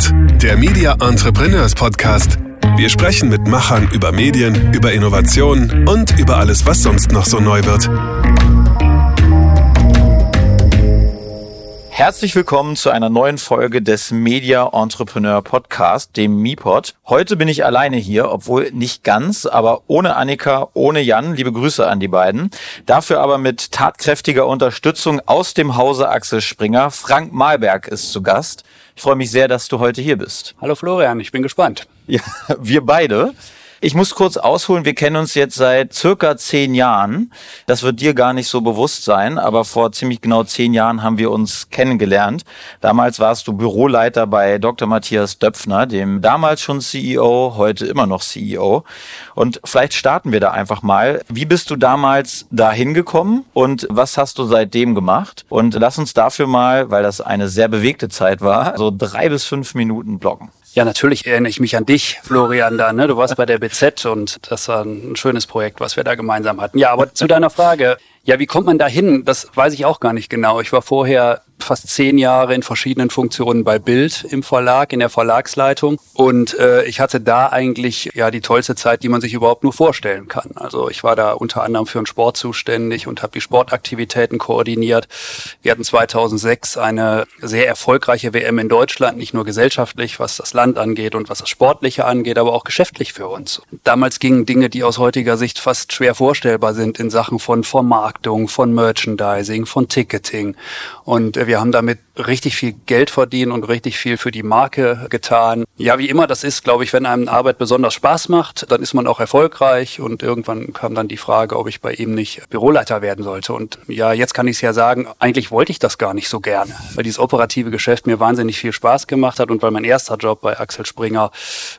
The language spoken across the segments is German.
Mipod, der Media Entrepreneurs Podcast. Wir sprechen mit Machern über Medien, über Innovation und über alles, was sonst noch so neu wird. Herzlich willkommen zu einer neuen Folge des Media Entrepreneur Podcast, dem MiPod. Heute bin ich alleine hier, obwohl nicht ganz, aber ohne Annika, ohne Jan. Liebe Grüße an die beiden. Dafür aber mit tatkräftiger Unterstützung aus dem Hause Axel Springer. Frank Malberg ist zu Gast. Ich freue mich sehr, dass du heute hier bist. Hallo Florian, ich bin gespannt. Ja, wir beide. Ich muss kurz ausholen, wir kennen uns jetzt seit circa zehn Jahren. Das wird dir gar nicht so bewusst sein, aber vor ziemlich genau zehn Jahren haben wir uns kennengelernt. Damals warst du Büroleiter bei Dr. Matthias Döpfner, dem damals schon CEO, heute immer noch CEO. Und vielleicht starten wir da einfach mal. Wie bist du damals dahin gekommen und was hast du seitdem gemacht? Und lass uns dafür mal, weil das eine sehr bewegte Zeit war, so drei bis fünf Minuten blocken. Ja, natürlich erinnere ich mich an dich, Florian, da. Ne? Du warst bei der BZ und das war ein schönes Projekt, was wir da gemeinsam hatten. Ja, aber zu deiner Frage. Ja, wie kommt man da hin? Das weiß ich auch gar nicht genau. Ich war vorher fast zehn Jahre in verschiedenen Funktionen bei Bild im Verlag, in der Verlagsleitung. Und äh, ich hatte da eigentlich ja die tollste Zeit, die man sich überhaupt nur vorstellen kann. Also ich war da unter anderem für den Sport zuständig und habe die Sportaktivitäten koordiniert. Wir hatten 2006 eine sehr erfolgreiche WM in Deutschland, nicht nur gesellschaftlich, was das Land angeht und was das Sportliche angeht, aber auch geschäftlich für uns. Damals gingen Dinge, die aus heutiger Sicht fast schwer vorstellbar sind in Sachen von Vermarktung, von Merchandising, von Ticketing. Und äh, wir haben damit richtig viel Geld verdient und richtig viel für die Marke getan. Ja, wie immer das ist, glaube ich, wenn einem Arbeit besonders Spaß macht, dann ist man auch erfolgreich und irgendwann kam dann die Frage, ob ich bei ihm nicht Büroleiter werden sollte. Und ja, jetzt kann ich es ja sagen, eigentlich wollte ich das gar nicht so gerne, weil dieses operative Geschäft mir wahnsinnig viel Spaß gemacht hat und weil mein erster Job bei Axel Springer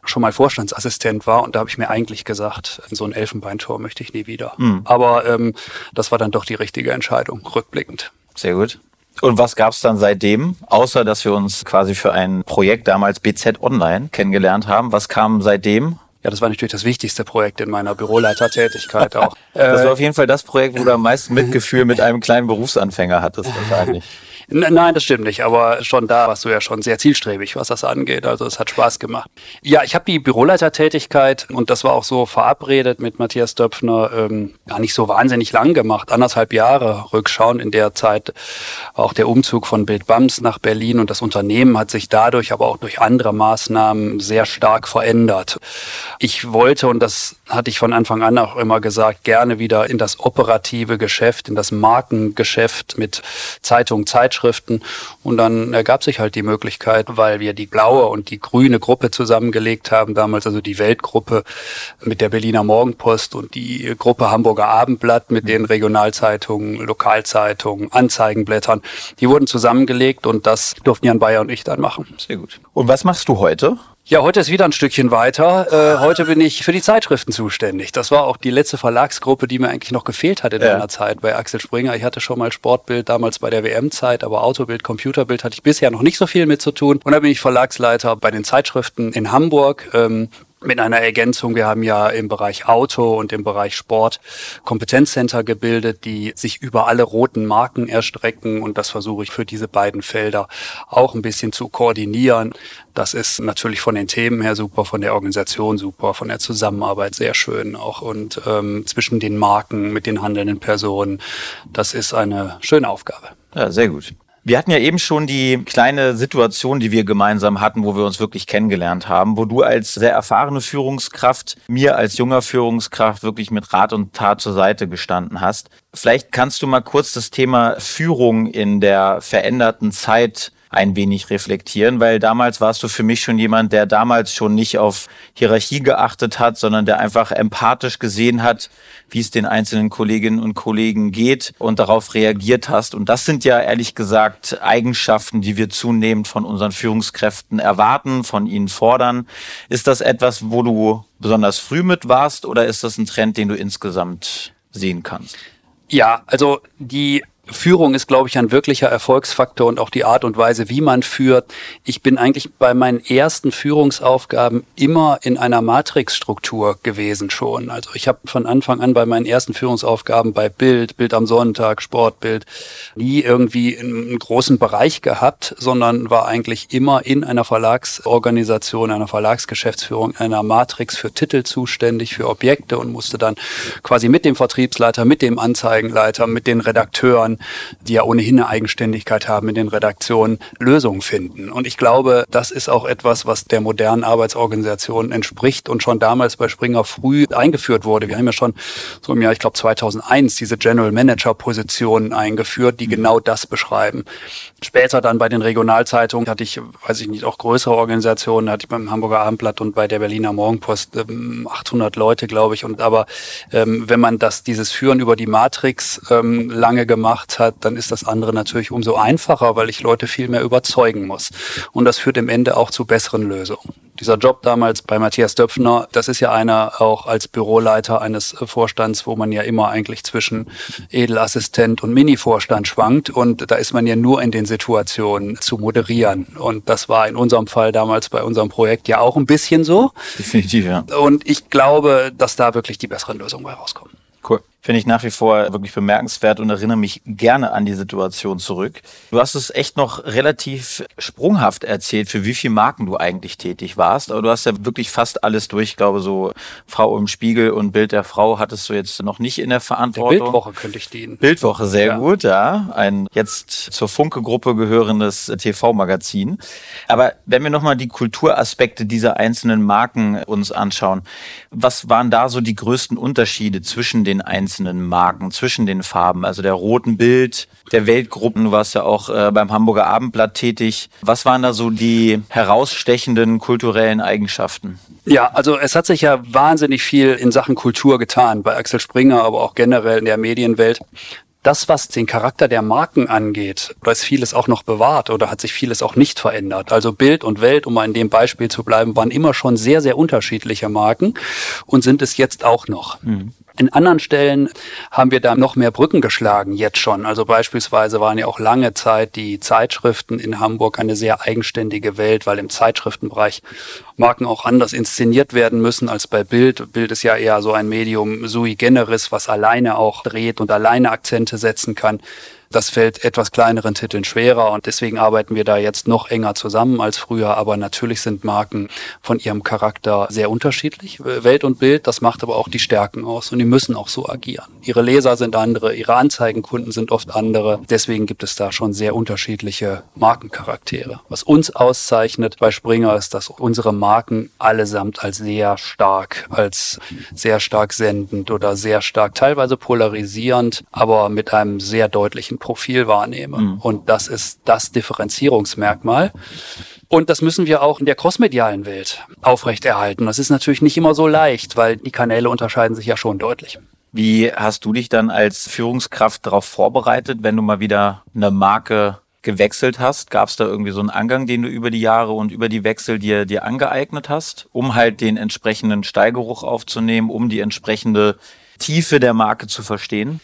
schon mal Vorstandsassistent war und da habe ich mir eigentlich gesagt, so ein Elfenbeintor möchte ich nie wieder. Mhm. Aber ähm, das war dann doch die richtige Entscheidung, rückblickend. Sehr gut. Und was gab es dann seitdem, außer dass wir uns quasi für ein Projekt damals BZ Online kennengelernt haben? Was kam seitdem? Ja, das war natürlich das wichtigste Projekt in meiner Büroleitertätigkeit auch. das war auf jeden Fall das Projekt, wo du am meisten Mitgefühl mit einem kleinen Berufsanfänger hattest wahrscheinlich. Nein, das stimmt nicht, aber schon da warst du ja schon sehr zielstrebig, was das angeht. Also es hat Spaß gemacht. Ja, ich habe die Büroleitertätigkeit und das war auch so verabredet mit Matthias Döpfner ähm, gar nicht so wahnsinnig lang gemacht. Anderthalb Jahre rückschauen in der Zeit auch der Umzug von Bild Bams nach Berlin und das Unternehmen hat sich dadurch, aber auch durch andere Maßnahmen sehr stark verändert. Ich wollte, und das hatte ich von Anfang an auch immer gesagt, gerne wieder in das operative Geschäft, in das Markengeschäft mit Zeitungen, Zeitschriften Zeitschriften. Und dann ergab sich halt die Möglichkeit, weil wir die blaue und die grüne Gruppe zusammengelegt haben, damals also die Weltgruppe mit der Berliner Morgenpost und die Gruppe Hamburger Abendblatt mit den Regionalzeitungen, Lokalzeitungen, Anzeigenblättern. Die wurden zusammengelegt und das durften Jan Bayer und ich dann machen. Sehr gut. Und was machst du heute? Ja, heute ist wieder ein Stückchen weiter. Äh, heute bin ich für die Zeitschriften zuständig. Das war auch die letzte Verlagsgruppe, die mir eigentlich noch gefehlt hat in ja. meiner Zeit bei Axel Springer. Ich hatte schon mal Sportbild damals bei der WM-Zeit, aber Autobild, Computerbild hatte ich bisher noch nicht so viel mit zu tun. Und da bin ich Verlagsleiter bei den Zeitschriften in Hamburg. Ähm, mit einer Ergänzung. Wir haben ja im Bereich Auto und im Bereich Sport Kompetenzcenter gebildet, die sich über alle roten Marken erstrecken. Und das versuche ich für diese beiden Felder auch ein bisschen zu koordinieren. Das ist natürlich von den Themen her super, von der Organisation super, von der Zusammenarbeit sehr schön auch und ähm, zwischen den Marken mit den handelnden Personen. Das ist eine schöne Aufgabe. Ja, sehr gut. Wir hatten ja eben schon die kleine Situation, die wir gemeinsam hatten, wo wir uns wirklich kennengelernt haben, wo du als sehr erfahrene Führungskraft mir als junger Führungskraft wirklich mit Rat und Tat zur Seite gestanden hast. Vielleicht kannst du mal kurz das Thema Führung in der veränderten Zeit ein wenig reflektieren, weil damals warst du für mich schon jemand, der damals schon nicht auf Hierarchie geachtet hat, sondern der einfach empathisch gesehen hat, wie es den einzelnen Kolleginnen und Kollegen geht und darauf reagiert hast. Und das sind ja ehrlich gesagt Eigenschaften, die wir zunehmend von unseren Führungskräften erwarten, von ihnen fordern. Ist das etwas, wo du besonders früh mit warst oder ist das ein Trend, den du insgesamt sehen kannst? Ja, also die Führung ist, glaube ich, ein wirklicher Erfolgsfaktor und auch die Art und Weise, wie man führt. Ich bin eigentlich bei meinen ersten Führungsaufgaben immer in einer Matrixstruktur gewesen schon. Also ich habe von Anfang an bei meinen ersten Führungsaufgaben bei Bild, Bild am Sonntag, Sportbild, nie irgendwie einen großen Bereich gehabt, sondern war eigentlich immer in einer Verlagsorganisation, einer Verlagsgeschäftsführung, einer Matrix für Titel zuständig, für Objekte und musste dann quasi mit dem Vertriebsleiter, mit dem Anzeigenleiter, mit den Redakteuren, die ja ohnehin eine Eigenständigkeit haben in den Redaktionen, Lösungen finden. Und ich glaube, das ist auch etwas, was der modernen Arbeitsorganisation entspricht und schon damals bei Springer früh eingeführt wurde. Wir haben ja schon so im Jahr, ich glaube 2001, diese General Manager Positionen eingeführt, die genau das beschreiben. Später dann bei den Regionalzeitungen hatte ich, weiß ich nicht, auch größere Organisationen, hatte ich beim Hamburger Abendblatt und bei der Berliner Morgenpost ähm, 800 Leute, glaube ich. Und aber ähm, wenn man das, dieses Führen über die Matrix ähm, lange gemacht hat, dann ist das andere natürlich umso einfacher, weil ich Leute viel mehr überzeugen muss. Und das führt im Ende auch zu besseren Lösungen dieser Job damals bei Matthias Döpfner, das ist ja einer auch als Büroleiter eines Vorstands, wo man ja immer eigentlich zwischen Edelassistent und Mini-Vorstand schwankt. Und da ist man ja nur in den Situationen zu moderieren. Und das war in unserem Fall damals bei unserem Projekt ja auch ein bisschen so. Definitiv, ja. Und ich glaube, dass da wirklich die besseren Lösungen bei rauskommen. Cool finde ich nach wie vor wirklich bemerkenswert und erinnere mich gerne an die Situation zurück. Du hast es echt noch relativ sprunghaft erzählt, für wie viele Marken du eigentlich tätig warst, aber du hast ja wirklich fast alles durch. Ich glaube, so Frau im Spiegel und Bild der Frau hattest du jetzt noch nicht in der Verantwortung. Der Bildwoche könnte ich dienen. Bildwoche, sehr ja. gut, ja. Ein jetzt zur Funke-Gruppe gehörendes TV-Magazin. Aber wenn wir nochmal die Kulturaspekte dieser einzelnen Marken uns anschauen, was waren da so die größten Unterschiede zwischen den einzelnen einzelnen Marken, zwischen den Farben, also der roten Bild, der Weltgruppen. Du warst ja auch äh, beim Hamburger Abendblatt tätig. Was waren da so die herausstechenden kulturellen Eigenschaften? Ja, also es hat sich ja wahnsinnig viel in Sachen Kultur getan, bei Axel Springer, aber auch generell in der Medienwelt das, was den Charakter der Marken angeht, da ist vieles auch noch bewahrt oder hat sich vieles auch nicht verändert. Also Bild und Welt, um mal in dem Beispiel zu bleiben, waren immer schon sehr, sehr unterschiedliche Marken und sind es jetzt auch noch. Mhm. In anderen Stellen haben wir da noch mehr Brücken geschlagen, jetzt schon. Also beispielsweise waren ja auch lange Zeit die Zeitschriften in Hamburg eine sehr eigenständige Welt, weil im Zeitschriftenbereich Marken auch anders inszeniert werden müssen als bei Bild. Bild ist ja eher so ein Medium sui generis, was alleine auch dreht und alleine Akzente setzen kann. Das fällt etwas kleineren Titeln schwerer und deswegen arbeiten wir da jetzt noch enger zusammen als früher. Aber natürlich sind Marken von ihrem Charakter sehr unterschiedlich. Welt und Bild, das macht aber auch die Stärken aus und die müssen auch so agieren. Ihre Leser sind andere, ihre Anzeigenkunden sind oft andere. Deswegen gibt es da schon sehr unterschiedliche Markencharaktere. Was uns auszeichnet bei Springer ist, dass unsere Marken allesamt als sehr stark, als sehr stark sendend oder sehr stark teilweise polarisierend, aber mit einem sehr deutlichen Profil wahrnehme. Mhm. Und das ist das Differenzierungsmerkmal. Und das müssen wir auch in der crossmedialen Welt aufrechterhalten. Das ist natürlich nicht immer so leicht, weil die Kanäle unterscheiden sich ja schon deutlich. Wie hast du dich dann als Führungskraft darauf vorbereitet, wenn du mal wieder eine Marke gewechselt hast? Gab es da irgendwie so einen Angang, den du über die Jahre und über die Wechsel dir, dir angeeignet hast, um halt den entsprechenden Steigeruch aufzunehmen, um die entsprechende Tiefe der Marke zu verstehen?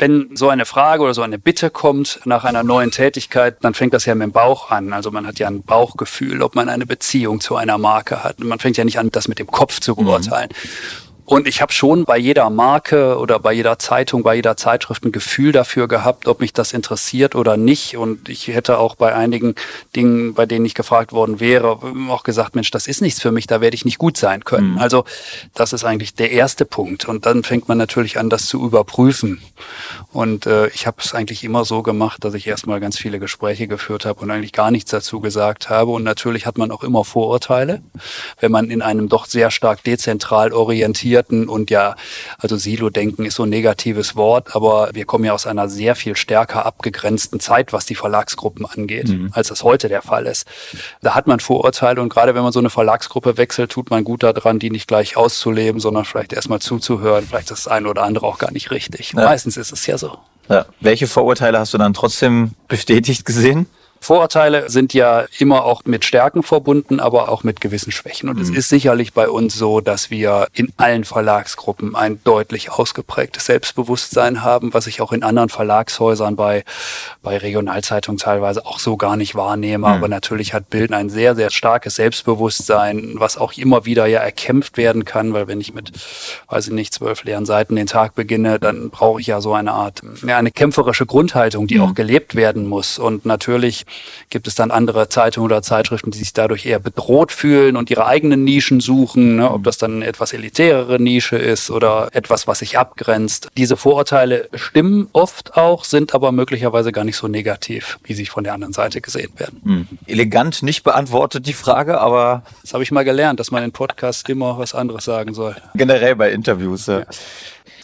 Wenn so eine Frage oder so eine Bitte kommt nach einer neuen Tätigkeit, dann fängt das ja mit dem Bauch an. Also man hat ja ein Bauchgefühl, ob man eine Beziehung zu einer Marke hat. Man fängt ja nicht an, das mit dem Kopf zu beurteilen. Mhm. Und ich habe schon bei jeder Marke oder bei jeder Zeitung, bei jeder Zeitschrift ein Gefühl dafür gehabt, ob mich das interessiert oder nicht. Und ich hätte auch bei einigen Dingen, bei denen ich gefragt worden wäre, auch gesagt, Mensch, das ist nichts für mich, da werde ich nicht gut sein können. Mhm. Also das ist eigentlich der erste Punkt. Und dann fängt man natürlich an, das zu überprüfen. Und äh, ich habe es eigentlich immer so gemacht, dass ich erstmal ganz viele Gespräche geführt habe und eigentlich gar nichts dazu gesagt habe. Und natürlich hat man auch immer Vorurteile, wenn man in einem doch sehr stark dezentral orientiert etablierten und ja, also Silo-Denken ist so ein negatives Wort, aber wir kommen ja aus einer sehr viel stärker abgegrenzten Zeit, was die Verlagsgruppen angeht, mhm. als das heute der Fall ist. Da hat man Vorurteile und gerade wenn man so eine Verlagsgruppe wechselt, tut man gut daran, die nicht gleich auszuleben, sondern vielleicht erstmal zuzuhören. Vielleicht ist das eine oder andere auch gar nicht richtig. Ja. Meistens ist es ja so. Ja. Welche Vorurteile hast du dann trotzdem bestätigt gesehen? Vorurteile sind ja immer auch mit Stärken verbunden, aber auch mit gewissen Schwächen. Und mhm. es ist sicherlich bei uns so, dass wir in allen Verlagsgruppen ein deutlich ausgeprägtes Selbstbewusstsein haben, was ich auch in anderen Verlagshäusern bei, bei Regionalzeitungen teilweise auch so gar nicht wahrnehme. Mhm. Aber natürlich hat Bild ein sehr, sehr starkes Selbstbewusstsein, was auch immer wieder ja erkämpft werden kann, weil wenn ich mit, weiß ich nicht, zwölf leeren Seiten den Tag beginne, dann brauche ich ja so eine Art, ja, eine kämpferische Grundhaltung, die mhm. auch gelebt werden muss. Und natürlich gibt es dann andere Zeitungen oder Zeitschriften, die sich dadurch eher bedroht fühlen und ihre eigenen Nischen suchen, ne? ob das dann eine etwas elitärere Nische ist oder etwas, was sich abgrenzt. Diese Vorurteile stimmen oft auch, sind aber möglicherweise gar nicht so negativ, wie sie von der anderen Seite gesehen werden. Hm. Elegant nicht beantwortet die Frage, aber... Das habe ich mal gelernt, dass man in Podcasts immer was anderes sagen soll. Generell bei Interviews. Ja.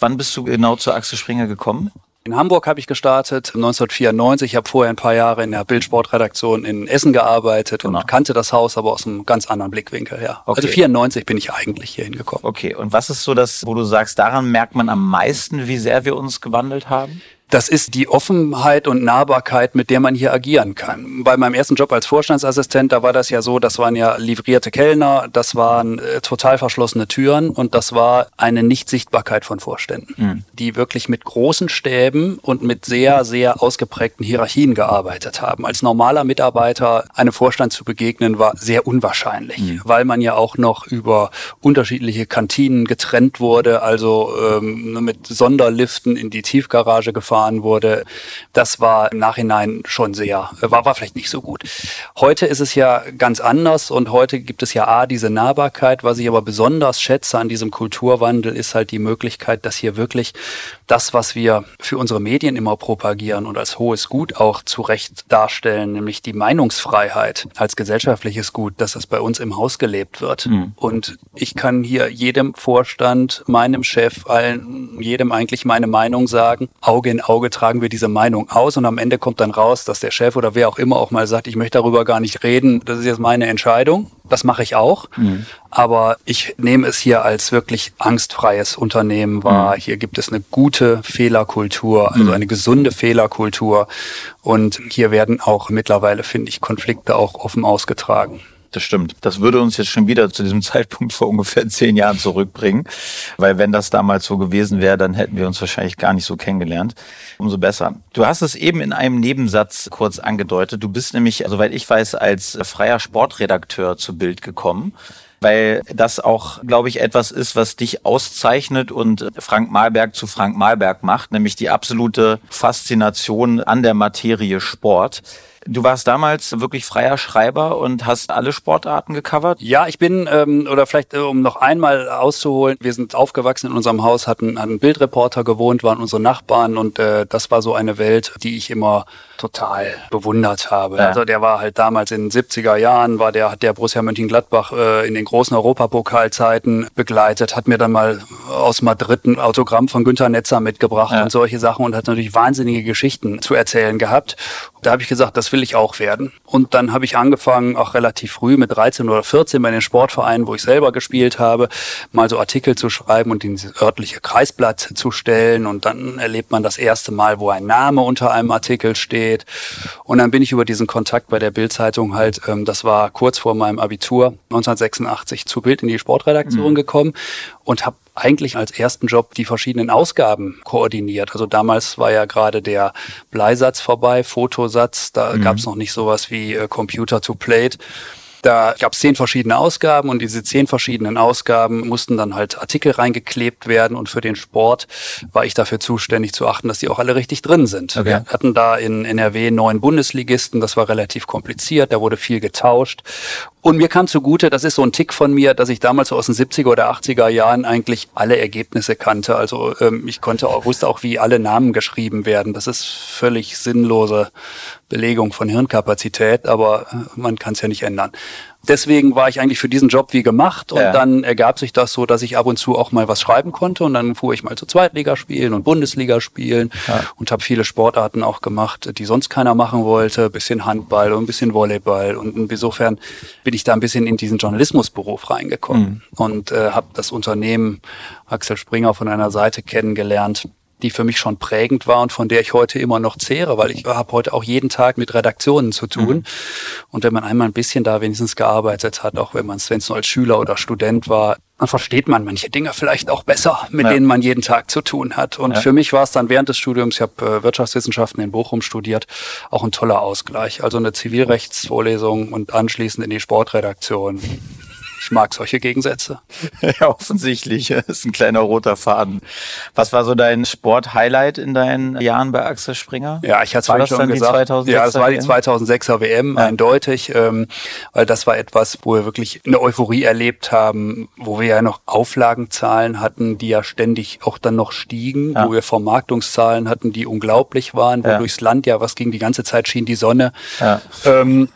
Wann bist du genau zur Axel Springer gekommen? In Hamburg habe ich gestartet 1994. Ich habe vorher ein paar Jahre in der Bildsportredaktion in Essen gearbeitet genau. und kannte das Haus aber aus einem ganz anderen Blickwinkel her. Okay. Also 94 bin ich eigentlich hier hingekommen. Okay, und was ist so das, wo du sagst, daran merkt man am meisten, wie sehr wir uns gewandelt haben? Das ist die Offenheit und Nahbarkeit, mit der man hier agieren kann. Bei meinem ersten Job als Vorstandsassistent, da war das ja so, das waren ja livrierte Kellner, das waren äh, total verschlossene Türen und das war eine Nichtsichtbarkeit von Vorständen, mhm. die wirklich mit großen Stäben und mit sehr, sehr ausgeprägten Hierarchien gearbeitet haben. Als normaler Mitarbeiter einem Vorstand zu begegnen, war sehr unwahrscheinlich, mhm. weil man ja auch noch über unterschiedliche Kantinen getrennt wurde, also ähm, mit Sonderliften in die Tiefgarage gefahren gefahren wurde, das war im Nachhinein schon sehr, war, war vielleicht nicht so gut. Heute ist es ja ganz anders und heute gibt es ja A, diese Nahbarkeit. Was ich aber besonders schätze an diesem Kulturwandel ist halt die Möglichkeit, dass hier wirklich das, was wir für unsere Medien immer propagieren und als hohes Gut auch zu Recht darstellen, nämlich die Meinungsfreiheit als gesellschaftliches Gut, dass das bei uns im Haus gelebt wird. Mhm. Und ich kann hier jedem Vorstand, meinem Chef, allen, jedem eigentlich meine Meinung sagen. Auge in Auge tragen wir diese Meinung aus und am Ende kommt dann raus, dass der Chef oder wer auch immer auch mal sagt, ich möchte darüber gar nicht reden, das ist jetzt meine Entscheidung. Das mache ich auch. Mhm. Aber ich nehme es hier als wirklich angstfreies Unternehmen wahr. Mhm. Hier gibt es eine gute Fehlerkultur, also mhm. eine gesunde Fehlerkultur. Und hier werden auch mittlerweile, finde ich, Konflikte auch offen ausgetragen. Das stimmt. Das würde uns jetzt schon wieder zu diesem Zeitpunkt vor ungefähr zehn Jahren zurückbringen. Weil wenn das damals so gewesen wäre, dann hätten wir uns wahrscheinlich gar nicht so kennengelernt. Umso besser. Du hast es eben in einem Nebensatz kurz angedeutet. Du bist nämlich, soweit ich weiß, als freier Sportredakteur zu Bild gekommen weil das auch, glaube ich, etwas ist, was dich auszeichnet und Frank Malberg zu Frank Malberg macht, nämlich die absolute Faszination an der Materie Sport. Du warst damals wirklich freier Schreiber und hast alle Sportarten gecovert? Ja, ich bin, ähm, oder vielleicht äh, um noch einmal auszuholen, wir sind aufgewachsen in unserem Haus, hatten einen Bildreporter gewohnt, waren unsere Nachbarn und äh, das war so eine Welt, die ich immer total bewundert habe. Ja. Also der war halt damals in den 70er Jahren, war der, hat der Borussia Mönchengladbach äh, in den großen Europapokalzeiten begleitet, hat mir dann mal aus Madrid ein Autogramm von Günter Netzer mitgebracht ja. und solche Sachen und hat natürlich wahnsinnige Geschichten zu erzählen gehabt. Da habe ich gesagt, das will ich auch werden. Und dann habe ich angefangen, auch relativ früh mit 13 oder 14 bei den Sportvereinen, wo ich selber gespielt habe, mal so Artikel zu schreiben und in dieses örtliche Kreisblatt zu stellen. Und dann erlebt man das erste Mal, wo ein Name unter einem Artikel steht. Und dann bin ich über diesen Kontakt bei der Bildzeitung halt, ähm, das war kurz vor meinem Abitur 1986 zu Bild in die Sportredaktion mhm. gekommen und habe eigentlich als ersten Job die verschiedenen Ausgaben koordiniert. Also damals war ja gerade der Bleisatz vorbei, Fotosatz, da mhm. gab es noch nicht sowas wie äh, Computer to Plate. Da gab es zehn verschiedene Ausgaben und diese zehn verschiedenen Ausgaben mussten dann halt Artikel reingeklebt werden und für den Sport war ich dafür zuständig zu achten, dass die auch alle richtig drin sind. Okay. Wir hatten da in NRW neun Bundesligisten, das war relativ kompliziert, da wurde viel getauscht und mir kam zugute, das ist so ein Tick von mir, dass ich damals so aus den 70er oder 80er Jahren eigentlich alle Ergebnisse kannte. Also ähm, ich konnte auch, wusste auch, wie alle Namen geschrieben werden. Das ist völlig sinnlose Belegung von Hirnkapazität, aber äh, man kann es ja nicht ändern deswegen war ich eigentlich für diesen Job wie gemacht und ja. dann ergab sich das so, dass ich ab und zu auch mal was schreiben konnte und dann fuhr ich mal zu Zweitliga spielen und Bundesliga spielen ja. und habe viele Sportarten auch gemacht, die sonst keiner machen wollte, bisschen Handball und ein bisschen Volleyball und insofern bin ich da ein bisschen in diesen Journalismusberuf reingekommen mhm. und äh, habe das Unternehmen Axel Springer von einer Seite kennengelernt die für mich schon prägend war und von der ich heute immer noch zehre, weil ich habe heute auch jeden Tag mit Redaktionen zu tun. Mhm. Und wenn man einmal ein bisschen da wenigstens gearbeitet hat, auch wenn man es, wenn es nur als Schüler oder Student war, dann versteht man manche Dinge vielleicht auch besser, mit ja. denen man jeden Tag zu tun hat. Und ja. für mich war es dann während des Studiums, ich habe äh, Wirtschaftswissenschaften in Bochum studiert, auch ein toller Ausgleich. Also eine Zivilrechtsvorlesung und anschließend in die Sportredaktion. Ich mag solche Gegensätze. Ja, offensichtlich. Das ist ein kleiner roter Faden. Was war so dein Sport-Highlight in deinen Jahren bei Axel Springer? Ja, ich hatte es schon gesagt. ja, das war die 2006er WM, ja. eindeutig. Ähm, weil das war etwas, wo wir wirklich eine Euphorie erlebt haben, wo wir ja noch Auflagenzahlen hatten, die ja ständig auch dann noch stiegen, ja. wo wir Vermarktungszahlen hatten, die unglaublich waren, wo ja. durchs Land ja was ging die ganze Zeit schien die Sonne. Ja. Ähm,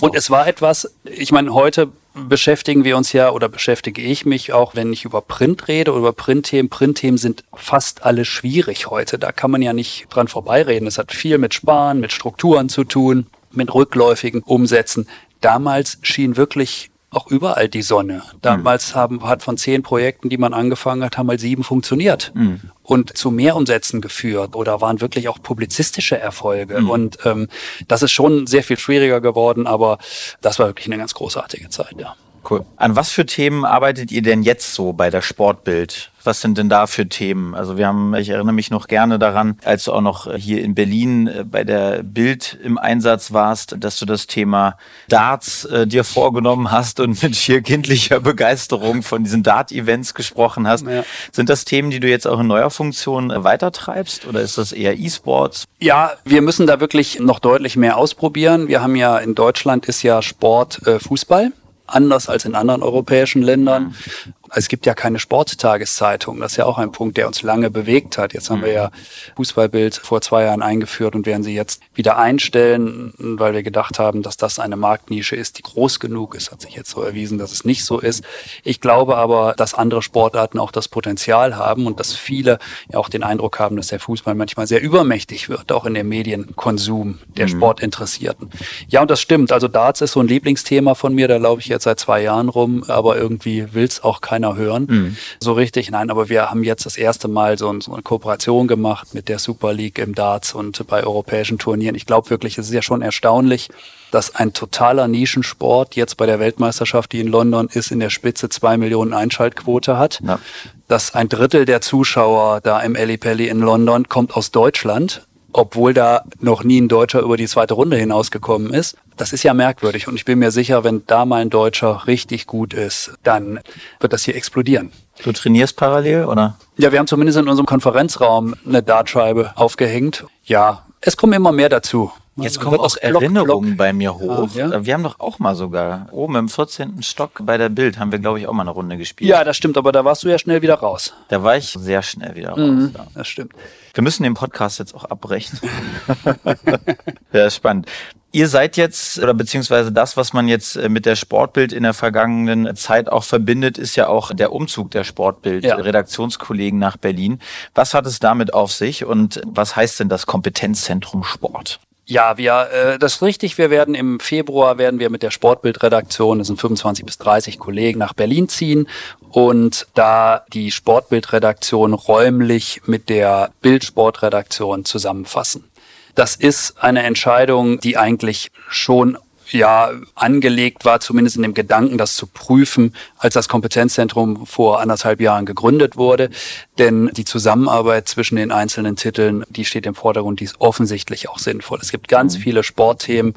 und es war etwas, ich meine, heute beschäftigen wir uns ja oder beschäftige ich mich auch, wenn ich über Print rede oder über Printthemen. Printthemen sind fast alle schwierig heute. Da kann man ja nicht dran vorbeireden. Es hat viel mit Sparen, mit Strukturen zu tun, mit rückläufigen Umsätzen. Damals schien wirklich auch überall die Sonne. Damals mhm. haben, hat von zehn Projekten, die man angefangen hat, haben mal sieben funktioniert mhm. und zu Mehrumsätzen geführt oder waren wirklich auch publizistische Erfolge. Mhm. Und ähm, das ist schon sehr viel schwieriger geworden, aber das war wirklich eine ganz großartige Zeit, ja. Cool. An was für Themen arbeitet ihr denn jetzt so bei der Sportbild? Was sind denn da für Themen? Also wir haben, ich erinnere mich noch gerne daran, als du auch noch hier in Berlin äh, bei der Bild im Einsatz warst, dass du das Thema Darts äh, dir vorgenommen hast und mit schier kindlicher Begeisterung von diesen Dart-Events gesprochen hast. Ja. Sind das Themen, die du jetzt auch in neuer Funktion äh, weitertreibst oder ist das eher E-Sports? Ja, wir müssen da wirklich noch deutlich mehr ausprobieren. Wir haben ja in Deutschland ist ja Sport äh, Fußball anders als in anderen europäischen Ländern. Es gibt ja keine Sporttageszeitung. Das ist ja auch ein Punkt, der uns lange bewegt hat. Jetzt haben wir ja Fußballbild vor zwei Jahren eingeführt und werden sie jetzt wieder einstellen, weil wir gedacht haben, dass das eine Marktnische ist, die groß genug ist. Hat sich jetzt so erwiesen, dass es nicht so ist. Ich glaube aber, dass andere Sportarten auch das Potenzial haben und dass viele ja auch den Eindruck haben, dass der Fußball manchmal sehr übermächtig wird, auch in dem Medienkonsum der mhm. Sportinteressierten. Ja, und das stimmt. Also Darts ist so ein Lieblingsthema von mir. Da laufe ich jetzt seit zwei Jahren rum, aber irgendwie will es auch keiner hören. Mhm. So richtig, nein, aber wir haben jetzt das erste Mal so, so, eine Kooperation gemacht mit der Super League im Darts und bei europäischen Turnieren. Ich glaube wirklich, es ist ja schon erstaunlich, dass ein totaler Nischensport jetzt bei der Weltmeisterschaft, die in London ist, in der Spitze zwei Millionen Einschaltquote hat. Ja. Dass ein Drittel der Zuschauer da im Eli Pelli in London kommt aus Deutschland obwohl da noch nie ein Deutscher über die zweite Runde hinausgekommen ist. Das ist ja merkwürdig und ich bin mir sicher, wenn da mal ein Deutscher richtig gut ist, dann wird das hier explodieren. Du trainierst parallel, oder? Ja, wir haben zumindest in unserem Konferenzraum eine Dartscheibe aufgehängt. Ja, es kommen immer mehr dazu. Jetzt kommen auch Erinnerungen bei mir hoch. Ah, ja? Wir haben doch auch mal sogar oben im 14. Stock bei der Bild haben wir, glaube ich, auch mal eine Runde gespielt. Ja, das stimmt, aber da warst du ja schnell wieder raus. Da war ich sehr schnell wieder raus. Mhm, ja. Das stimmt. Wir müssen den Podcast jetzt auch abbrechen. ja, spannend. Ihr seid jetzt, oder beziehungsweise das, was man jetzt äh, mit der Sportbild in der vergangenen Zeit auch verbindet, ist ja auch der Umzug der Sportbild-Redaktionskollegen ja. nach Berlin. Was hat es damit auf sich und was heißt denn das Kompetenzzentrum Sport? Ja, wir, äh, das ist richtig. Wir werden im Februar werden wir mit der Sportbildredaktion, das sind 25 bis 30 Kollegen, nach Berlin ziehen und da die Sportbildredaktion räumlich mit der Bildsportredaktion zusammenfassen. Das ist eine Entscheidung, die eigentlich schon ja angelegt war, zumindest in dem Gedanken, das zu prüfen, als das Kompetenzzentrum vor anderthalb Jahren gegründet wurde. Denn die Zusammenarbeit zwischen den einzelnen Titeln, die steht im Vordergrund, die ist offensichtlich auch sinnvoll. Es gibt ganz mhm. viele Sportthemen,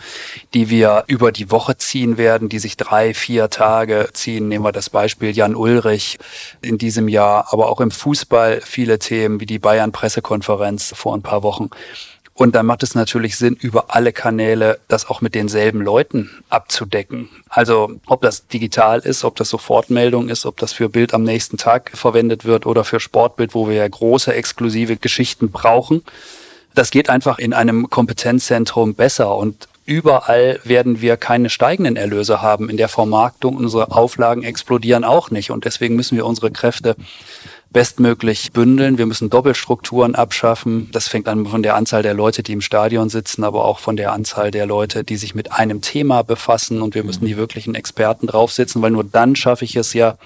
die wir über die Woche ziehen werden, die sich drei, vier Tage ziehen. Nehmen wir das Beispiel Jan Ulrich in diesem Jahr, aber auch im Fußball viele Themen wie die Bayern-Pressekonferenz vor ein paar Wochen. Und dann macht es natürlich Sinn, über alle Kanäle das auch mit denselben Leuten abzudecken. Also ob das digital ist, ob das Sofortmeldung ist, ob das für Bild am nächsten Tag verwendet wird oder für Sportbild, wo wir ja große exklusive Geschichten brauchen. Das geht einfach in einem Kompetenzzentrum besser und überall werden wir keine steigenden Erlöse haben in der Vermarktung. Unsere Auflagen explodieren auch nicht und deswegen müssen wir unsere Kräfte bestmöglich bündeln. Wir müssen Doppelstrukturen abschaffen. Das fängt an von der Anzahl der Leute, die im Stadion sitzen, aber auch von der Anzahl der Leute, die sich mit einem Thema befassen. Und wir müssen die wirklichen Experten draufsetzen, weil nur dann schaffe ich es ja,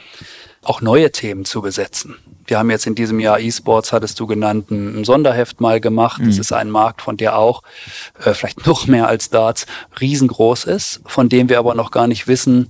auch neue Themen zu besetzen. Wir haben jetzt in diesem Jahr E-Sports, hattest du genannt, ein Sonderheft mal gemacht. Mhm. Das ist ein Markt, von der auch, äh, vielleicht noch mehr als Darts, riesengroß ist, von dem wir aber noch gar nicht wissen,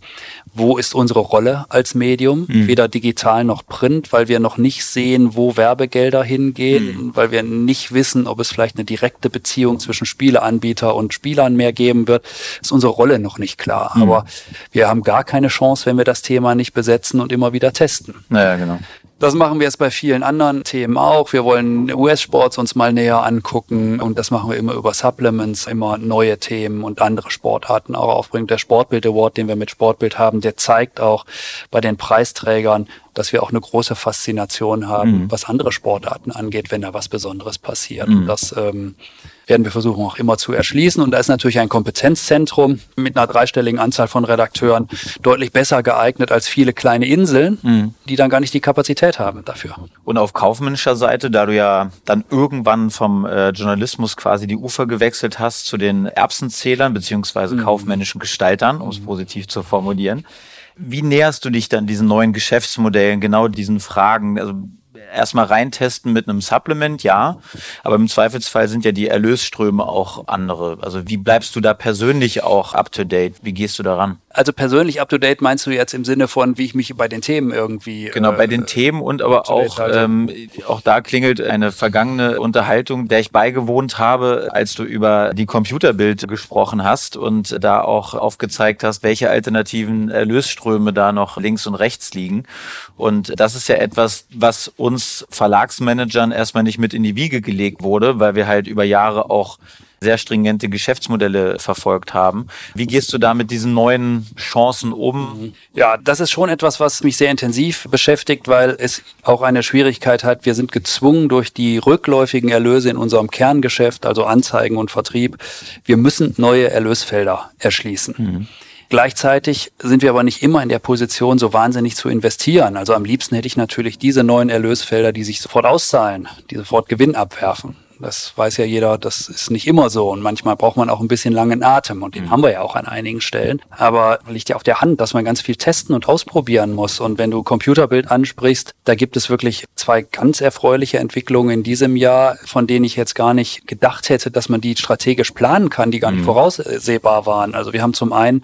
wo ist unsere Rolle als Medium, mhm. weder digital noch print, weil wir noch nicht sehen, wo Werbegelder hingehen, mhm. weil wir nicht wissen, ob es vielleicht eine direkte Beziehung zwischen Spieleanbieter und Spielern mehr geben wird, ist unsere Rolle noch nicht klar. Mhm. Aber wir haben gar keine Chance, wenn wir das Thema nicht besetzen und immer wieder testen. Naja, genau. Das machen wir jetzt bei vielen anderen Themen auch. Wir wollen US-Sports uns mal näher angucken und das machen wir immer über Supplements, immer neue Themen und andere Sportarten auch aufbringen. Der Sportbild Award, den wir mit Sportbild haben, der zeigt auch bei den Preisträgern, dass wir auch eine große Faszination haben, mhm. was andere Sportarten angeht, wenn da was Besonderes passiert. Mhm. Das ähm, werden wir versuchen auch immer zu erschließen. Und da ist natürlich ein Kompetenzzentrum mit einer dreistelligen Anzahl von Redakteuren deutlich besser geeignet als viele kleine Inseln, mhm. die dann gar nicht die Kapazität haben dafür. Und auf kaufmännischer Seite, da du ja dann irgendwann vom äh, Journalismus quasi die Ufer gewechselt hast zu den Erbsenzählern beziehungsweise mhm. kaufmännischen Gestaltern, um es mhm. positiv zu formulieren. Wie näherst du dich dann diesen neuen Geschäftsmodellen, genau diesen Fragen? Also erstmal reintesten mit einem Supplement, ja. Aber im Zweifelsfall sind ja die Erlösströme auch andere. Also wie bleibst du da persönlich auch up to date? Wie gehst du daran? Also persönlich up to date meinst du jetzt im Sinne von, wie ich mich bei den Themen irgendwie. Genau, äh, bei den Themen und aber auch, ähm, auch da klingelt eine vergangene Unterhaltung, der ich beigewohnt habe, als du über die Computerbild gesprochen hast und da auch aufgezeigt hast, welche alternativen Erlösströme da noch links und rechts liegen. Und das ist ja etwas, was uns Verlagsmanagern erstmal nicht mit in die Wiege gelegt wurde, weil wir halt über Jahre auch sehr stringente Geschäftsmodelle verfolgt haben. Wie gehst du da mit diesen neuen Chancen um? Ja, das ist schon etwas, was mich sehr intensiv beschäftigt, weil es auch eine Schwierigkeit hat. Wir sind gezwungen durch die rückläufigen Erlöse in unserem Kerngeschäft, also Anzeigen und Vertrieb. Wir müssen neue Erlösfelder erschließen. Mhm. Gleichzeitig sind wir aber nicht immer in der Position, so wahnsinnig zu investieren. Also am liebsten hätte ich natürlich diese neuen Erlösfelder, die sich sofort auszahlen, die sofort Gewinn abwerfen. Das weiß ja jeder, das ist nicht immer so. Und manchmal braucht man auch ein bisschen langen Atem. Und den mhm. haben wir ja auch an einigen Stellen. Aber liegt ja auf der Hand, dass man ganz viel testen und ausprobieren muss. Und wenn du Computerbild ansprichst, da gibt es wirklich zwei ganz erfreuliche Entwicklungen in diesem Jahr, von denen ich jetzt gar nicht gedacht hätte, dass man die strategisch planen kann, die gar nicht mhm. voraussehbar waren. Also wir haben zum einen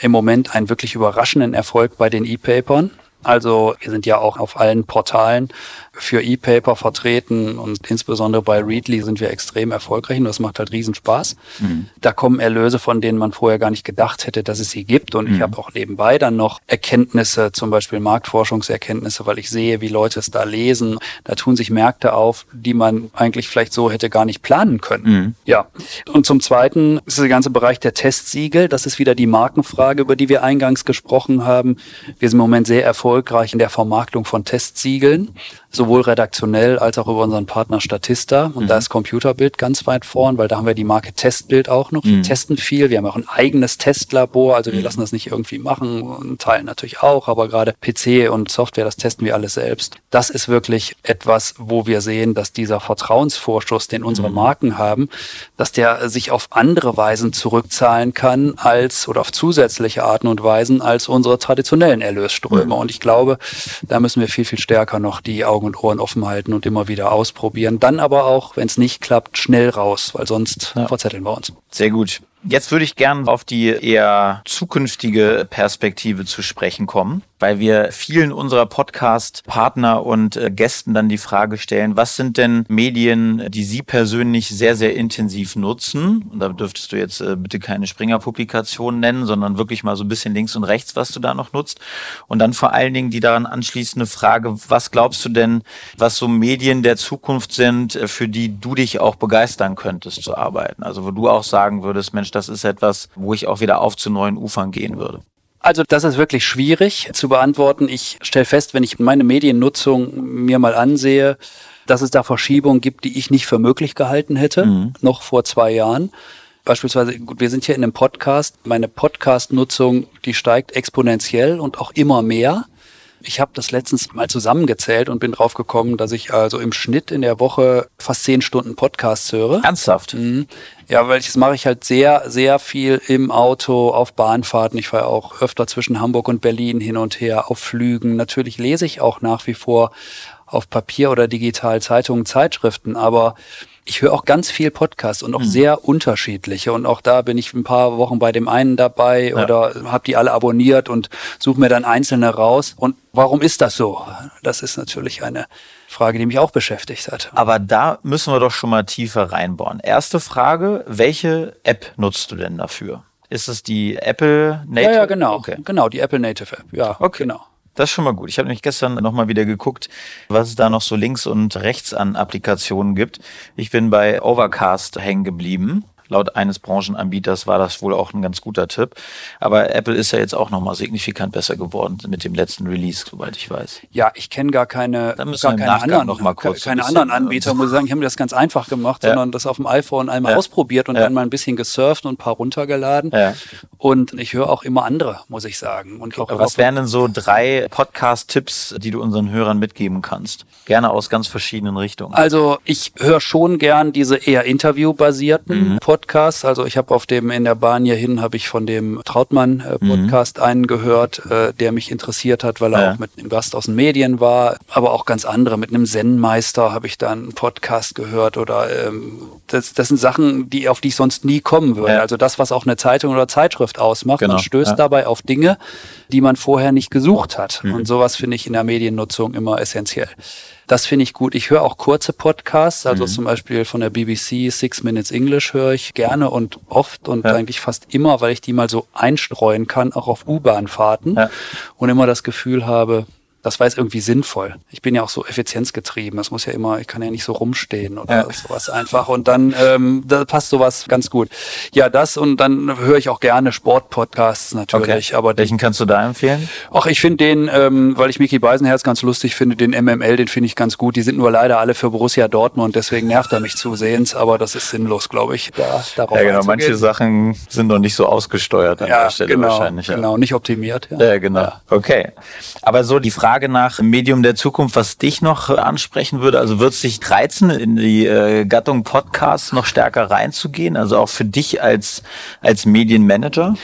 im Moment einen wirklich überraschenden Erfolg bei den E-Papern. Also wir sind ja auch auf allen Portalen für E-Paper vertreten und insbesondere bei Readly sind wir extrem erfolgreich und das macht halt riesen Spaß. Mhm. Da kommen Erlöse, von denen man vorher gar nicht gedacht hätte, dass es sie gibt und mhm. ich habe auch nebenbei dann noch Erkenntnisse, zum Beispiel Marktforschungserkenntnisse, weil ich sehe, wie Leute es da lesen. Da tun sich Märkte auf, die man eigentlich vielleicht so hätte gar nicht planen können. Mhm. Ja. Und zum Zweiten ist der ganze Bereich der Testsiegel. Das ist wieder die Markenfrage, über die wir eingangs gesprochen haben. Wir sind im Moment sehr erfolgreich in der Vermarktung von Testsiegeln sowohl redaktionell als auch über unseren Partner Statista. Und mhm. da ist Computerbild ganz weit vorn, weil da haben wir die Marke Testbild auch noch. Wir mhm. testen viel. Wir haben auch ein eigenes Testlabor. Also wir mhm. lassen das nicht irgendwie machen und teilen natürlich auch. Aber gerade PC und Software, das testen wir alles selbst. Das ist wirklich etwas, wo wir sehen, dass dieser Vertrauensvorschuss, den unsere mhm. Marken haben, dass der sich auf andere Weisen zurückzahlen kann als oder auf zusätzliche Arten und Weisen als unsere traditionellen Erlösströme. Und ich glaube, da müssen wir viel, viel stärker noch die Augen Augen und Ohren offen halten und immer wieder ausprobieren. Dann aber auch, wenn es nicht klappt, schnell raus, weil sonst ja. verzetteln wir uns. Sehr gut. Jetzt würde ich gern auf die eher zukünftige Perspektive zu sprechen kommen, weil wir vielen unserer Podcast-Partner und äh, Gästen dann die Frage stellen, was sind denn Medien, die Sie persönlich sehr, sehr intensiv nutzen? Und da dürftest du jetzt äh, bitte keine Springer-Publikation nennen, sondern wirklich mal so ein bisschen links und rechts, was du da noch nutzt. Und dann vor allen Dingen die daran anschließende Frage, was glaubst du denn, was so Medien der Zukunft sind, äh, für die du dich auch begeistern könntest zu arbeiten? Also wo du auch sagen würdest, Mensch, das ist etwas, wo ich auch wieder auf zu neuen Ufern gehen würde. Also das ist wirklich schwierig zu beantworten. Ich stelle fest, wenn ich meine Mediennutzung mir mal ansehe, dass es da Verschiebungen gibt, die ich nicht für möglich gehalten hätte, mhm. noch vor zwei Jahren. Beispielsweise, gut, wir sind hier in einem Podcast. Meine Podcast-Nutzung, die steigt exponentiell und auch immer mehr. Ich habe das letztens mal zusammengezählt und bin drauf gekommen, dass ich also im Schnitt in der Woche fast zehn Stunden Podcasts höre. Ernsthaft? Mhm. Ja, weil das mache ich halt sehr, sehr viel im Auto, auf Bahnfahrten. Ich fahre auch öfter zwischen Hamburg und Berlin hin und her, auf Flügen. Natürlich lese ich auch nach wie vor auf Papier oder digital Zeitungen, Zeitschriften, aber ich höre auch ganz viel Podcasts und auch mhm. sehr unterschiedliche. Und auch da bin ich ein paar Wochen bei dem einen dabei ja. oder habe die alle abonniert und suche mir dann einzelne raus. Und warum ist das so? Das ist natürlich eine Frage, die mich auch beschäftigt hat. Aber da müssen wir doch schon mal tiefer reinbohren. Erste Frage, welche App nutzt du denn dafür? Ist es die Apple Native? Ja, ja, genau. Okay. Genau, die Apple Native App. Ja, okay. genau. Das ist schon mal gut. Ich habe nämlich gestern nochmal wieder geguckt, was es da noch so links und rechts an Applikationen gibt. Ich bin bei Overcast hängen geblieben laut eines Branchenanbieters war das wohl auch ein ganz guter Tipp. Aber Apple ist ja jetzt auch nochmal signifikant besser geworden mit dem letzten Release, soweit ich weiß. Ja, ich kenne gar keine, gar keine anderen, noch mal kurz keine anderen Anbieter, muss ich sagen. Ich habe mir das ganz einfach gemacht, ja. sondern das auf dem iPhone einmal ja. ausprobiert und ja. dann mal ein bisschen gesurft und ein paar runtergeladen. Und ich höre auch immer andere, muss ich sagen. Und auch Was wären denn so drei Podcast-Tipps, die du unseren Hörern mitgeben kannst? Gerne aus ganz verschiedenen Richtungen. Also ich höre schon gern diese eher interviewbasierten mhm. Podcasts Podcasts. Also ich habe auf dem in der Bahn hierhin habe ich von dem Trautmann äh, mhm. Podcast mhm. einen gehört, äh, der mich interessiert hat, weil er ja. auch mit einem Gast aus den Medien war, aber auch ganz andere. Mit einem Zen-Meister habe ich da einen Podcast gehört oder ähm, das, das sind Sachen, die auf die ich sonst nie kommen würde. Ja. Also das, was auch eine Zeitung oder Zeitschrift ausmacht. Genau. Man stößt ja. dabei auf Dinge, die man vorher nicht gesucht hat. Mhm. Und sowas finde ich in der Mediennutzung immer essentiell. Das finde ich gut. Ich höre auch kurze Podcasts, also mhm. zum Beispiel von der BBC Six Minutes English höre ich gerne und oft und ja. eigentlich fast immer, weil ich die mal so einstreuen kann, auch auf U-Bahn-Fahrten ja. und immer das Gefühl habe, das war jetzt irgendwie sinnvoll. Ich bin ja auch so effizienzgetrieben. Das muss ja immer, ich kann ja nicht so rumstehen oder ja. sowas einfach. Und dann ähm, da passt sowas ganz gut. Ja, das und dann höre ich auch gerne Sportpodcasts natürlich. Okay. Aber welchen kannst du da empfehlen? Ach, ich finde den, ähm, weil ich Mickey Beisenherz ganz lustig finde, den MML, den finde ich ganz gut. Die sind nur leider alle für Borussia Dortmund, deswegen nervt er mich zusehends. Aber das ist sinnlos, glaube ich. Da, darauf ja, genau. Manche Sachen sind noch nicht so ausgesteuert an ja, der Stelle genau, wahrscheinlich. Ja. Genau, nicht optimiert. Ja, ja genau. Ja. Okay. Aber so die Frage Frage nach Medium der Zukunft, was dich noch ansprechen würde. Also wird es dich reizen, in die äh, Gattung Podcasts noch stärker reinzugehen? Also auch für dich als, als Medienmanager?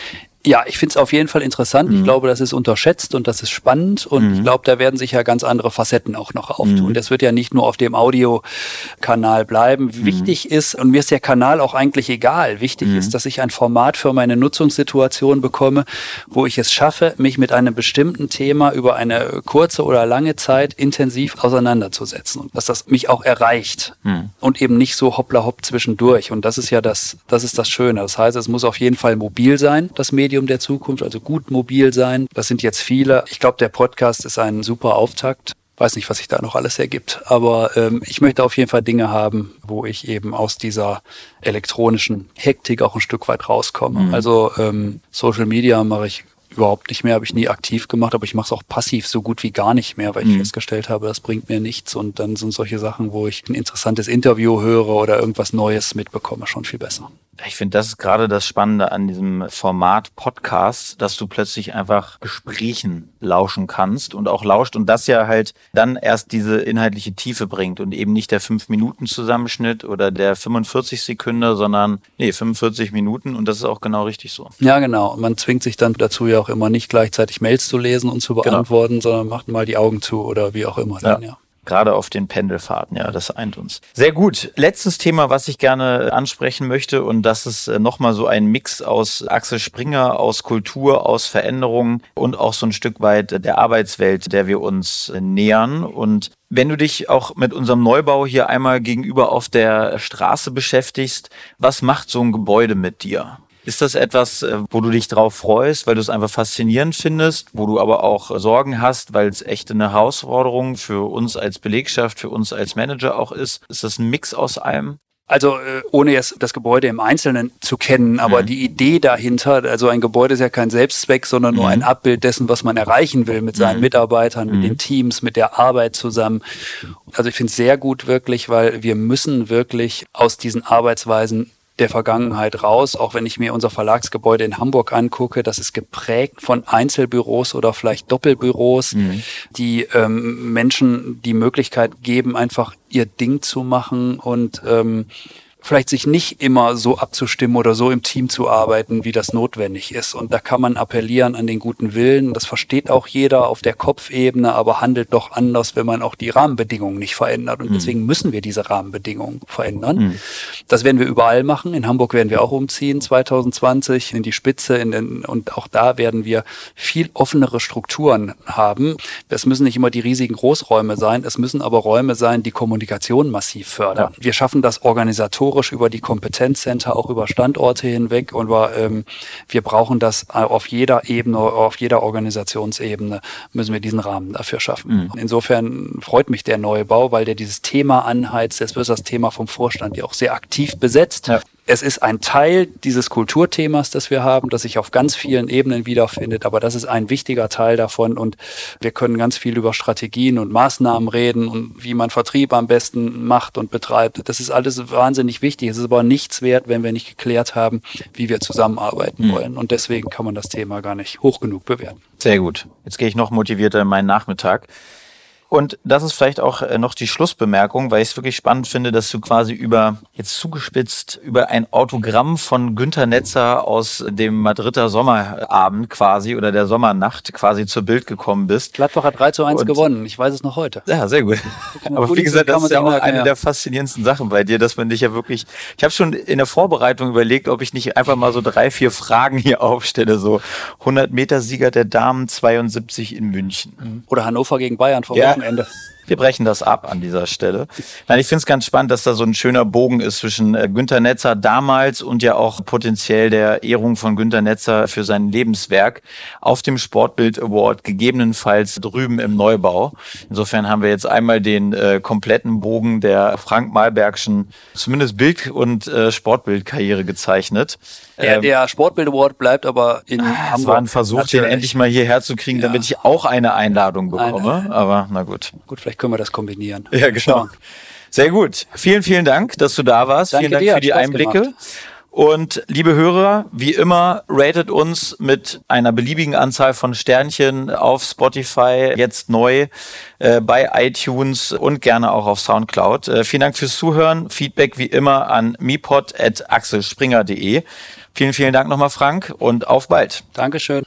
Ja, ich finde es auf jeden Fall interessant. Mhm. Ich glaube, das ist unterschätzt und das ist spannend. Und mhm. ich glaube, da werden sich ja ganz andere Facetten auch noch auftun. Mhm. Das wird ja nicht nur auf dem Audiokanal bleiben. Mhm. Wichtig ist, und mir ist der Kanal auch eigentlich egal, wichtig mhm. ist, dass ich ein Format für meine Nutzungssituation bekomme, wo ich es schaffe, mich mit einem bestimmten Thema über eine kurze oder lange Zeit intensiv auseinanderzusetzen. Und dass das mich auch erreicht mhm. und eben nicht so hoppla hopp zwischendurch. Und das ist ja das, das ist das Schöne. Das heißt, es muss auf jeden Fall mobil sein, das Medium Medium der Zukunft, also gut mobil sein. Das sind jetzt viele. Ich glaube, der Podcast ist ein super Auftakt. Weiß nicht, was sich da noch alles ergibt, aber ähm, ich möchte auf jeden Fall Dinge haben, wo ich eben aus dieser elektronischen Hektik auch ein Stück weit rauskomme. Mhm. Also ähm, Social Media mache ich überhaupt nicht mehr, habe ich nie aktiv gemacht, aber ich mache es auch passiv so gut wie gar nicht mehr, weil ich mhm. festgestellt habe, das bringt mir nichts und dann sind solche Sachen, wo ich ein interessantes Interview höre oder irgendwas Neues mitbekomme, schon viel besser. Ich finde, das ist gerade das Spannende an diesem Format Podcast, dass du plötzlich einfach Gesprächen lauschen kannst und auch lauscht und das ja halt dann erst diese inhaltliche Tiefe bringt und eben nicht der 5-Minuten-Zusammenschnitt oder der 45 Sekunden, sondern nee, 45 Minuten und das ist auch genau richtig so. Ja, genau. Man zwingt sich dann dazu ja auch immer nicht gleichzeitig Mails zu lesen und zu genau. beantworten, genau. sondern macht mal die Augen zu oder wie auch immer. Dann, ja. Gerade auf den Pendelfahrten, ja, das eint uns. Sehr gut. Letztes Thema, was ich gerne ansprechen möchte, und das ist äh, nochmal so ein Mix aus Axel Springer, aus Kultur, aus Veränderungen und auch so ein Stück weit der Arbeitswelt, der wir uns äh, nähern. Und wenn du dich auch mit unserem Neubau hier einmal gegenüber auf der Straße beschäftigst, was macht so ein Gebäude mit dir? Ist das etwas, äh, wo du dich drauf freust, weil du es einfach faszinierend findest, wo du aber auch Sorgen hast, weil es echt eine Herausforderung für uns als Belegschaft, für uns als Manager auch ist? Ist das ein Mix aus allem? Also äh, ohne jetzt das Gebäude im Einzelnen zu kennen, aber mhm. die Idee dahinter, also ein Gebäude ist ja kein Selbstzweck, sondern nur mhm. ein Abbild dessen, was man erreichen will mit seinen mhm. Mitarbeitern, mit den mhm. Teams, mit der Arbeit zusammen. Also ich finde es sehr gut wirklich, weil wir müssen wirklich aus diesen Arbeitsweisen der Vergangenheit raus, auch wenn ich mir unser Verlagsgebäude in Hamburg angucke, das ist geprägt von Einzelbüros oder vielleicht Doppelbüros, mhm. die ähm, Menschen die Möglichkeit geben, einfach ihr Ding zu machen und ähm, vielleicht sich nicht immer so abzustimmen oder so im Team zu arbeiten, wie das notwendig ist. Und da kann man appellieren an den guten Willen. Das versteht auch jeder auf der Kopfebene, aber handelt doch anders, wenn man auch die Rahmenbedingungen nicht verändert. Und mhm. deswegen müssen wir diese Rahmenbedingungen verändern. Mhm. Das werden wir überall machen. In Hamburg werden wir auch umziehen 2020 in die Spitze. In den, und auch da werden wir viel offenere Strukturen haben. Es müssen nicht immer die riesigen Großräume sein. Es müssen aber Räume sein, die Kommunikation massiv fördern. Ja. Wir schaffen das organisatorisch über die Kompetenzcenter, auch über Standorte hinweg. Und wir, ähm, wir brauchen das auf jeder Ebene, auf jeder Organisationsebene müssen wir diesen Rahmen dafür schaffen. Mhm. Insofern freut mich der Neubau, weil der dieses Thema anheizt. Das wird das Thema vom Vorstand ja auch sehr aktiv besetzt. Ja es ist ein Teil dieses Kulturthemas, das wir haben, das sich auf ganz vielen Ebenen wiederfindet, aber das ist ein wichtiger Teil davon und wir können ganz viel über Strategien und Maßnahmen reden und wie man Vertrieb am besten macht und betreibt. Das ist alles wahnsinnig wichtig. Es ist aber nichts wert, wenn wir nicht geklärt haben, wie wir zusammenarbeiten mhm. wollen und deswegen kann man das Thema gar nicht hoch genug bewerten. Sehr gut. Jetzt gehe ich noch motivierter in meinen Nachmittag. Und das ist vielleicht auch äh, noch die Schlussbemerkung, weil ich es wirklich spannend finde, dass du quasi über, jetzt zugespitzt, über ein Autogramm von Günter Netzer aus dem Madrider Sommerabend quasi oder der Sommernacht quasi zur Bild gekommen bist. Gladbach hat 3 zu 1 Und, gewonnen. Ich weiß es noch heute. Ja, sehr gut. Aber wie gesagt, das ist ja auch eine der faszinierendsten Sachen bei dir, dass man dich ja wirklich, ich habe schon in der Vorbereitung überlegt, ob ich nicht einfach mal so drei, vier Fragen hier aufstelle, so 100 Meter Sieger der Damen 72 in München. Oder Hannover gegen Bayern vor ja, Wochenende. Wir brechen das ab an dieser Stelle. Nein, ich finde es ganz spannend, dass da so ein schöner Bogen ist zwischen äh, Günter Netzer damals und ja auch potenziell der Ehrung von Günter Netzer für sein Lebenswerk auf dem Sportbild Award, gegebenenfalls drüben im Neubau. Insofern haben wir jetzt einmal den äh, kompletten Bogen der Frank Malbergschen, zumindest Bild- und äh, Sportbildkarriere gezeichnet. Der, ähm, der Sportbild Award bleibt aber in ah, Hamburg. Es war ein Versuch, den endlich mal hierher zu kriegen, ja. damit ich auch eine Einladung bekomme. Eine. Aber na gut. Gut, vielleicht können wir das kombinieren. Ja, genau. Sehr gut. Vielen, vielen Dank, dass du da warst. Danke vielen Dank dir, für die Einblicke. Gemacht. Und liebe Hörer, wie immer, ratet uns mit einer beliebigen Anzahl von Sternchen auf Spotify, jetzt neu äh, bei iTunes und gerne auch auf Soundcloud. Äh, vielen Dank fürs Zuhören. Feedback wie immer an mipod.axelspringer.de. Vielen, vielen Dank nochmal, Frank, und auf bald. Dankeschön.